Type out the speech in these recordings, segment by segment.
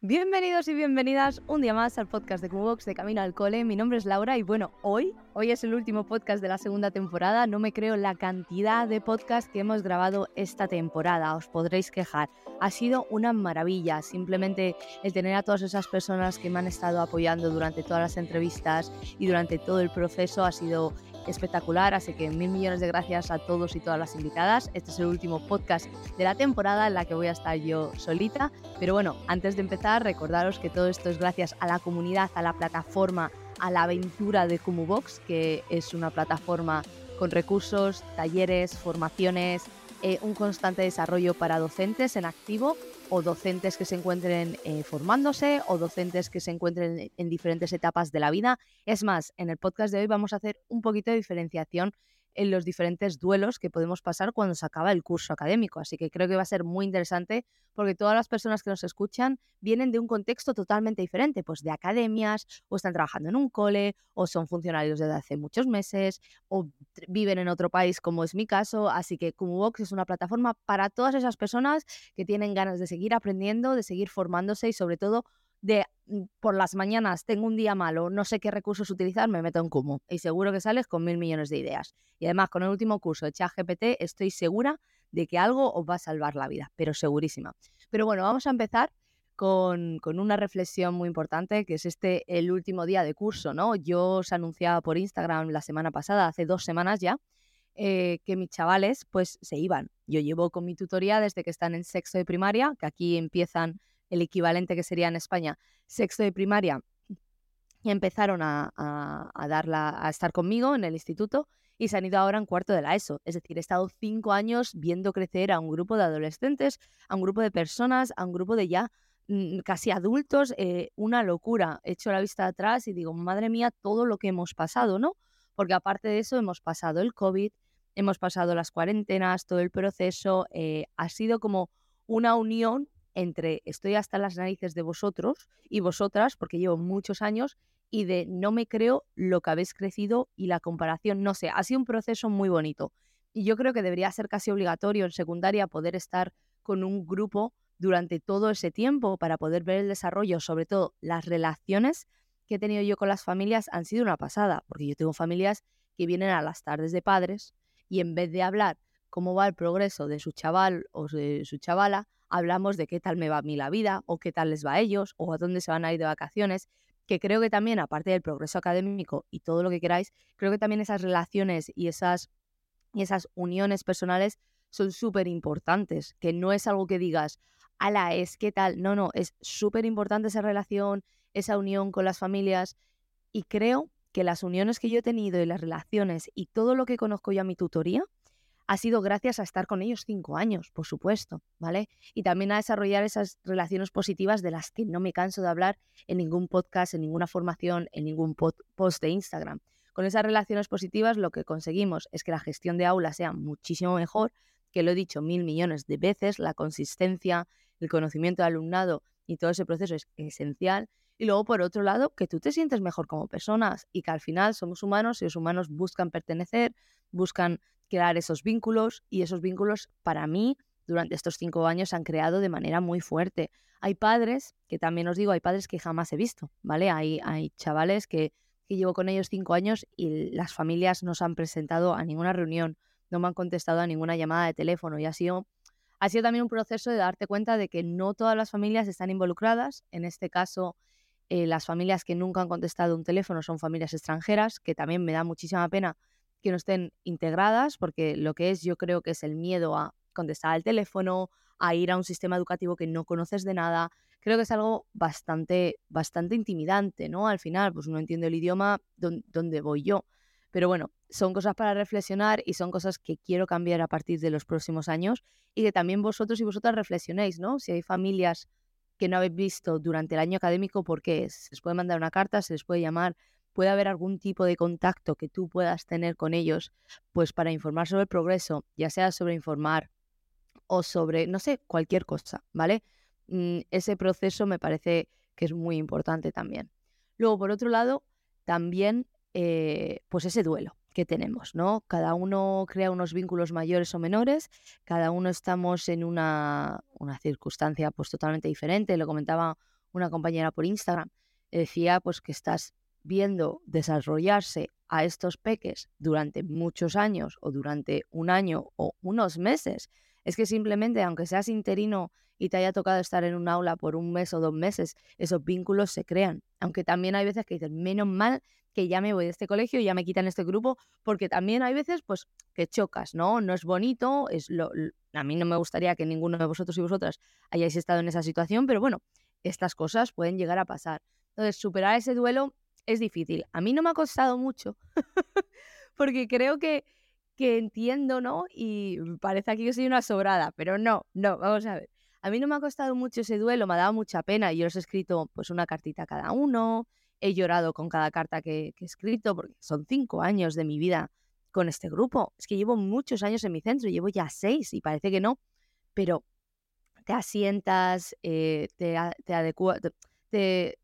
Bienvenidos y bienvenidas un día más al podcast de Cubox de Camino al Cole. Mi nombre es Laura y bueno, hoy, hoy es el último podcast de la segunda temporada. No me creo la cantidad de podcasts que hemos grabado esta temporada. Os podréis quejar. Ha sido una maravilla. Simplemente el tener a todas esas personas que me han estado apoyando durante todas las entrevistas y durante todo el proceso ha sido espectacular, así que mil millones de gracias a todos y todas las invitadas. Este es el último podcast de la temporada en la que voy a estar yo solita, pero bueno, antes de empezar, recordaros que todo esto es gracias a la comunidad, a la plataforma, a la aventura de Kumubox, que es una plataforma con recursos, talleres, formaciones, eh, un constante desarrollo para docentes en activo o docentes que se encuentren eh, formándose o docentes que se encuentren en diferentes etapas de la vida. Es más, en el podcast de hoy vamos a hacer un poquito de diferenciación en los diferentes duelos que podemos pasar cuando se acaba el curso académico. Así que creo que va a ser muy interesante porque todas las personas que nos escuchan vienen de un contexto totalmente diferente, pues de academias, o están trabajando en un cole, o son funcionarios desde hace muchos meses, o viven en otro país como es mi caso. Así que Cumubox es una plataforma para todas esas personas que tienen ganas de seguir aprendiendo, de seguir formándose y sobre todo de mm, por las mañanas tengo un día malo, no sé qué recursos utilizar, me meto en Kumu y seguro que sales con mil millones de ideas. Y además con el último curso de ChatGPT estoy segura de que algo os va a salvar la vida, pero segurísima. Pero bueno, vamos a empezar con, una reflexión muy importante, que es este el último día de curso, ¿no? Yo os anunciaba por Instagram la semana pasada, hace dos semanas ya, eh, que mis chavales pues se iban. Yo llevo con mi tutoría desde que están en sexto de primaria, que aquí empiezan el equivalente que sería en España, sexto de primaria, y empezaron a, darla, a estar conmigo en el instituto y se han ido ahora en cuarto de la ESO. Es decir, he estado cinco años viendo crecer a un grupo de adolescentes, a un grupo de personas, a un grupo de ya mm, casi adultos, eh, una locura. He hecho la vista atrás y digo, madre mía, todo lo que hemos pasado, ¿no? Porque aparte de eso, hemos pasado el COVID, hemos pasado las cuarentenas, todo el proceso, eh, ha sido como una unión entre estoy hasta las narices de vosotros y vosotras, porque llevo muchos años, y de no me creo lo que habéis crecido y la comparación, no sé, ha sido un proceso muy bonito. Y yo creo que debería ser casi obligatorio en secundaria poder estar con un grupo durante todo ese tiempo para poder ver el desarrollo, sobre todo las relaciones que he tenido yo con las familias han sido una pasada, porque yo tengo familias que vienen a las tardes de padres y en vez de hablar cómo va el progreso de su chaval o de su chavala, hablamos de qué tal me va a mí la vida o qué tal les va a ellos o a dónde se van a ir de vacaciones, que creo que también, aparte del progreso académico y todo lo que queráis, creo que también esas relaciones y esas, y esas uniones personales son súper importantes, que no es algo que digas, ala, es qué tal, no, no, es súper importante esa relación, esa unión con las familias y creo que las uniones que yo he tenido y las relaciones y todo lo que conozco yo a mi tutoría, ha sido gracias a estar con ellos cinco años, por supuesto, ¿vale? Y también a desarrollar esas relaciones positivas de las que no me canso de hablar en ningún podcast, en ninguna formación, en ningún post de Instagram. Con esas relaciones positivas lo que conseguimos es que la gestión de aula sea muchísimo mejor, que lo he dicho mil millones de veces, la consistencia, el conocimiento del alumnado y todo ese proceso es esencial. Y luego, por otro lado, que tú te sientes mejor como personas y que al final somos humanos y los humanos buscan pertenecer, buscan crear esos vínculos y esos vínculos para mí durante estos cinco años se han creado de manera muy fuerte. Hay padres, que también os digo, hay padres que jamás he visto, ¿vale? Hay, hay chavales que, que llevo con ellos cinco años y las familias no se han presentado a ninguna reunión, no me han contestado a ninguna llamada de teléfono y ha sido, ha sido también un proceso de darte cuenta de que no todas las familias están involucradas. En este caso, eh, las familias que nunca han contestado un teléfono son familias extranjeras, que también me da muchísima pena que no estén integradas, porque lo que es yo creo que es el miedo a contestar al teléfono, a ir a un sistema educativo que no conoces de nada, creo que es algo bastante, bastante intimidante, ¿no? Al final, pues uno entiende el idioma donde voy yo. Pero bueno, son cosas para reflexionar y son cosas que quiero cambiar a partir de los próximos años y que también vosotros y vosotras reflexionéis, ¿no? Si hay familias que no habéis visto durante el año académico, ¿por qué es? Se les puede mandar una carta, se les puede llamar puede haber algún tipo de contacto que tú puedas tener con ellos, pues para informar sobre el progreso, ya sea sobre informar o sobre, no sé, cualquier cosa, ¿vale? Mm, ese proceso me parece que es muy importante también. Luego, por otro lado, también, eh, pues ese duelo que tenemos, ¿no? Cada uno crea unos vínculos mayores o menores, cada uno estamos en una, una circunstancia pues totalmente diferente. Lo comentaba una compañera por Instagram, decía pues que estás viendo desarrollarse a estos peques durante muchos años o durante un año o unos meses. Es que simplemente, aunque seas interino y te haya tocado estar en un aula por un mes o dos meses, esos vínculos se crean. Aunque también hay veces que dices, menos mal que ya me voy de este colegio, y ya me quitan este grupo, porque también hay veces pues que chocas, ¿no? No es bonito, es lo, a mí no me gustaría que ninguno de vosotros y vosotras hayáis estado en esa situación, pero bueno, estas cosas pueden llegar a pasar. Entonces, superar ese duelo es difícil. A mí no me ha costado mucho, porque creo que, que entiendo, ¿no? Y parece aquí que soy una sobrada, pero no, no, vamos a ver. A mí no me ha costado mucho ese duelo, me ha dado mucha pena. Yo os he escrito pues una cartita cada uno, he llorado con cada carta que, he escrito, porque son cinco años de mi vida con este grupo. Es que llevo muchos años en mi centro, llevo ya seis y parece que no, pero te asientas, eh, te, te te,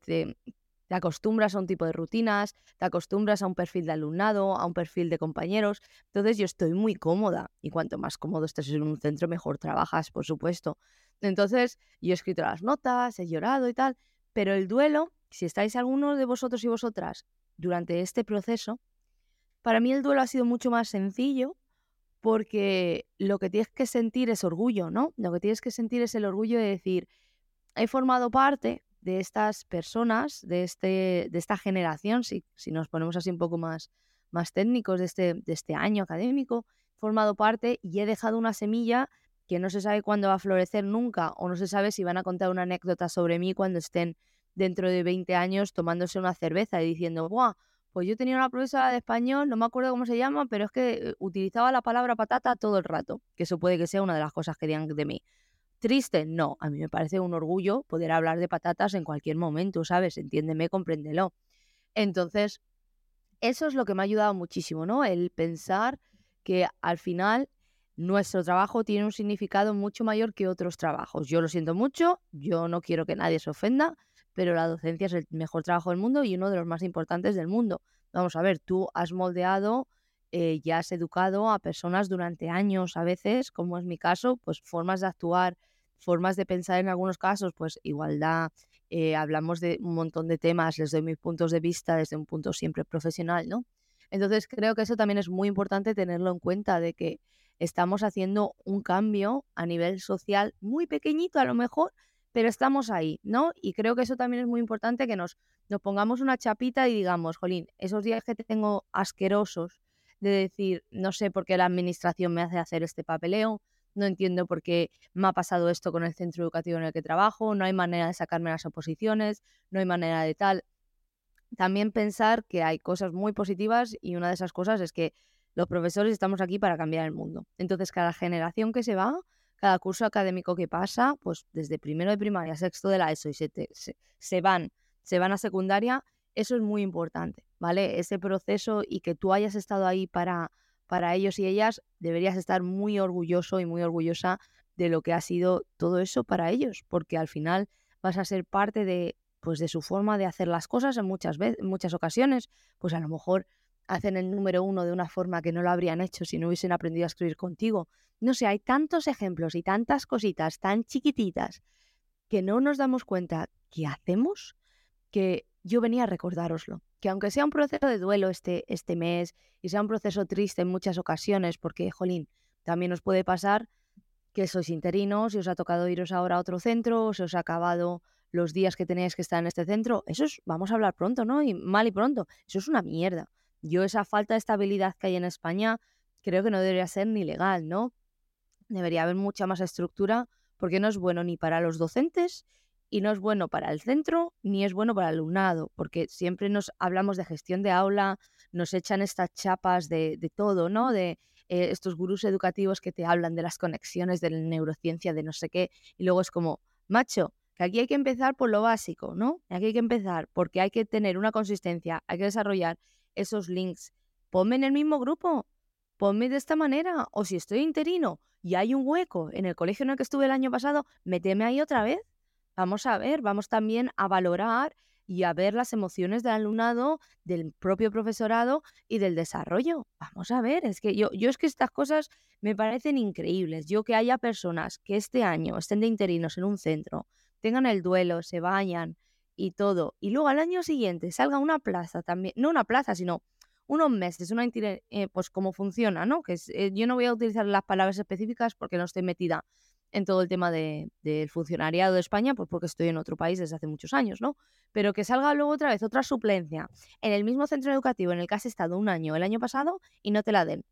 te, te, acostumbras a un tipo de rutinas, te acostumbras a un perfil de alumnado, a un perfil de compañeros. Entonces yo estoy muy cómoda y cuanto más cómodo estés en un centro, mejor trabajas, por supuesto. Entonces yo he escrito las notas, he llorado y tal, pero el duelo si estáis algunos de vosotros y vosotras durante este proceso, para mí el duelo ha sido mucho más sencillo porque lo que tienes que sentir es orgullo, ¿no? Lo que tienes que sentir es el orgullo de decir, he formado parte de estas personas, de, este, de esta generación, si, si nos ponemos así un poco más, más técnicos de este, de este año académico, formado parte y he dejado una semilla que no se sabe cuándo va a florecer nunca o no se sabe si van a contar una anécdota sobre mí cuando estén dentro de 20 años tomándose una cerveza y diciendo, ¡buah! Pues yo tenía una profesora de español, no me acuerdo cómo se llama, pero es que eh, utilizaba la palabra patata todo el rato, que eso puede que sea una de las cosas que digan de mí. Triste, no, a mí me parece un orgullo poder hablar de patatas en cualquier momento, ¿sabes? Entiéndeme, compréndelo. Entonces, eso es lo que me ha ayudado muchísimo, ¿no? El pensar que al final nuestro trabajo tiene un significado mucho mayor que otros trabajos. Yo lo siento mucho, yo no quiero que nadie se ofenda, pero la docencia es el mejor trabajo del mundo y uno de los más importantes del mundo. Vamos a ver, tú has moldeado, eh, ya has educado a personas durante años a veces, como es mi caso, pues formas de actuar, formas de pensar en algunos casos, pues igualdad, eh, hablamos de un montón de temas, les doy mis puntos de vista desde un punto siempre profesional, ¿no? Entonces creo que eso también es muy importante tenerlo en cuenta, de que estamos haciendo un cambio a nivel social muy pequeñito a lo mejor, pero estamos ahí, ¿no? Y creo que eso también es muy importante que nos, nos pongamos una chapita y digamos, jolín, esos días que tengo asquerosos de decir, no sé por qué la administración me hace hacer este papeleo, no entiendo por qué me ha pasado esto con el centro educativo en el que trabajo, no hay manera de sacarme las oposiciones, no hay manera de tal. También pensar que hay cosas muy positivas y una de esas cosas es que los profesores estamos aquí para cambiar el mundo. Entonces, cada generación que se va, cada curso académico que pasa, pues desde primero de primaria, sexto de la ESO y se, se, van, se van a secundaria, eso es muy importante, ¿vale? Ese proceso y que tú hayas estado ahí para, para ellos y ellas, deberías estar muy orgulloso y muy orgullosa de lo que ha sido todo eso para ellos, porque al final vas a ser parte de, pues, de su forma de hacer las cosas en muchas, veces, en muchas ocasiones, pues a lo mejor hacen el número uno de una forma que no lo habrían hecho si no hubiesen aprendido a escribir contigo. No sé, hay tantos ejemplos y tantas cositas tan chiquititas que no nos damos cuenta que hacemos que yo venía a recordároslo. Que aunque sea un proceso de duelo este, este mes y sea un proceso triste en muchas ocasiones, porque, jolín, también os puede pasar que sois interinos y os ha tocado iros ahora a otro centro, o se os ha acabado los días que tenéis que estar en este centro. Eso es, vamos a hablar pronto, ¿no? Y mal y pronto. Eso es una mierda. Yo esa falta de estabilidad que hay en España creo que no debería ser ni legal, ¿no? Debería haber mucha más estructura porque no es bueno ni para los docentes y no es bueno para el centro ni es bueno para el alumnado, porque siempre nos hablamos de gestión de aula, nos echan estas chapas de, todo, ¿no? De eh, estos gurús educativos que te hablan de las conexiones de la neurociencia, de no sé qué, y luego es como, macho, que aquí hay que empezar por lo básico, ¿no? Aquí hay que empezar porque hay que tener una consistencia, hay que desarrollar esos links. Ponme en el mismo grupo, ponme de esta manera, o si estoy interino y hay un hueco en el colegio en el que estuve el año pasado, méteme ahí otra vez. Vamos a ver, vamos también a valorar y a ver las emociones del alumnado, del propio profesorado y del desarrollo. Vamos a ver, es que yo, yo es que estas cosas me parecen increíbles. Yo que haya personas que este año estén de interinos en un centro, tengan el duelo, se bañan y todo, y luego al año siguiente salga una plaza también, no una plaza, sino unos meses, una eh, pues cómo funciona, ¿no? Que eh, yo no voy a utilizar las palabras específicas porque no estoy metida en todo el tema del funcionariado de España, pues porque estoy en otro país desde hace muchos años, ¿no? Pero que salga luego otra vez otra suplencia en el mismo centro educativo en el que has estado un año el año pasado y no te la den.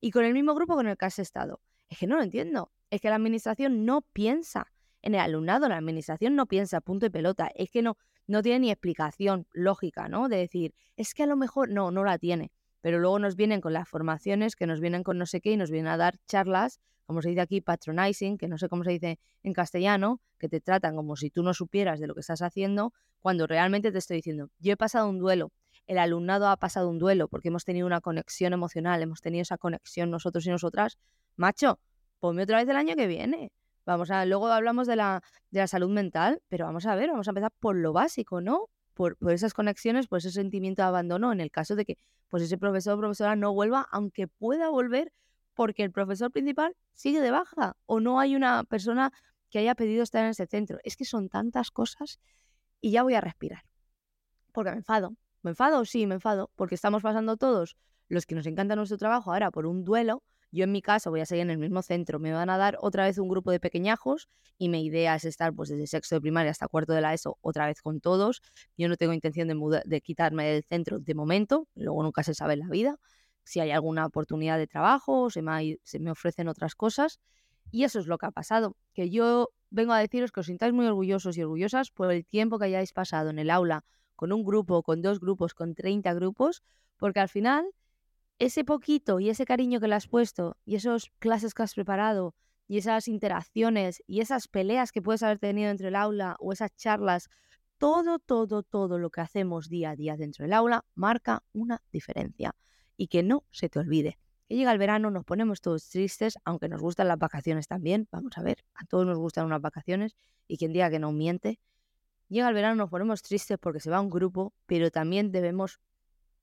Y con el mismo grupo con el que has estado. Es que no lo entiendo. Es que la administración no piensa en el alumnado, la administración no piensa punto y pelota. Es que no, no tiene ni explicación lógica, ¿no? De decir, es que a lo mejor no, no la tiene. Pero luego nos vienen con las formaciones, que nos vienen con no sé qué y nos vienen a dar charlas como se dice aquí, patronizing, que no sé cómo se dice en castellano, que te tratan como si tú no supieras de lo que estás haciendo, cuando realmente te estoy diciendo, yo he pasado un duelo, el alumnado ha pasado un duelo porque hemos tenido una conexión emocional, hemos tenido esa conexión nosotros y nosotras, macho, ponme otra vez el año que viene. Vamos a, luego hablamos de la, de la salud mental, pero vamos a ver, vamos a empezar por lo básico, ¿no? Por, por, esas conexiones, por ese sentimiento de abandono, en el caso de que pues ese profesor o profesora no vuelva, aunque pueda volver porque el profesor principal sigue de baja o no hay una persona que haya pedido estar en ese centro. Es que son tantas cosas y ya voy a respirar. Porque me enfado. ¿Me enfado? Sí, me enfado. Porque estamos pasando todos los que nos encanta nuestro trabajo ahora por un duelo. Yo en mi caso voy a seguir en el mismo centro. Me van a dar otra vez un grupo de pequeñajos y mi idea es estar pues desde sexto de primaria hasta cuarto de la ESO otra vez con todos. Yo no tengo intención de, de quitarme del centro de momento. Luego nunca se sabe en la vida si hay alguna oportunidad de trabajo, se me, se me ofrecen otras cosas. Y eso es lo que ha pasado, que yo vengo a deciros que os sintáis muy orgullosos y orgullosas por el tiempo que hayáis pasado en el aula con un grupo, con dos grupos, con 30 grupos, porque al final ese poquito y ese cariño que le has puesto y esas clases que has preparado y esas interacciones y esas peleas que puedes haber tenido entre el aula o esas charlas, todo, todo, todo lo que hacemos día a día dentro del aula marca una diferencia y que no se te olvide. Que llega el verano, nos ponemos todos tristes, aunque nos gustan las vacaciones también. Vamos a ver, a todos nos gustan unas vacaciones y quien diga que no miente. Llega el verano, nos ponemos tristes porque se va un grupo, pero también debemos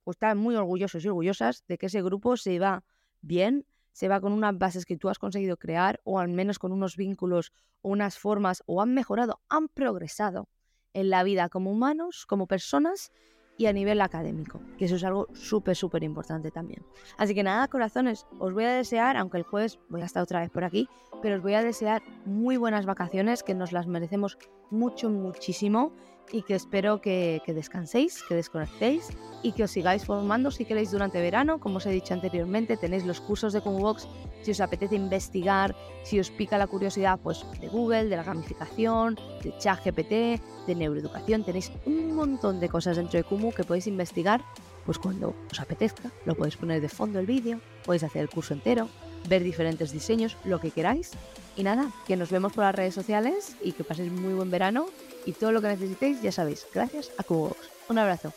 estar muy orgullosos y orgullosas de que ese grupo se va bien, se va con unas bases que tú has conseguido crear o al menos con unos vínculos unas formas o han mejorado, han progresado en la vida como humanos, como personas y a nivel académico, que eso es algo súper, súper importante también. Así que nada, corazones, os voy a desear, aunque el jueves voy a estar otra vez por aquí, pero os voy a desear muy buenas vacaciones, que nos las merecemos mucho, muchísimo y que espero que, descanséis, que desconectéis y que os sigáis formando si queréis durante verano. Como os he dicho anteriormente, tenéis los cursos de Box si os apetece investigar, si os pica la curiosidad pues, de Google, de la gamificación, de ChatGPT, de neuroeducación. Tenéis un montón de cosas dentro de Kumu que podéis investigar pues cuando os apetezca. Lo podéis poner de fondo el vídeo, podéis hacer el curso entero, ver diferentes diseños, lo que queráis. Y nada, que nos vemos por las redes sociales y que paséis muy buen verano y todo lo que necesitéis, ya sabéis, gracias a Cubox. Un abrazo.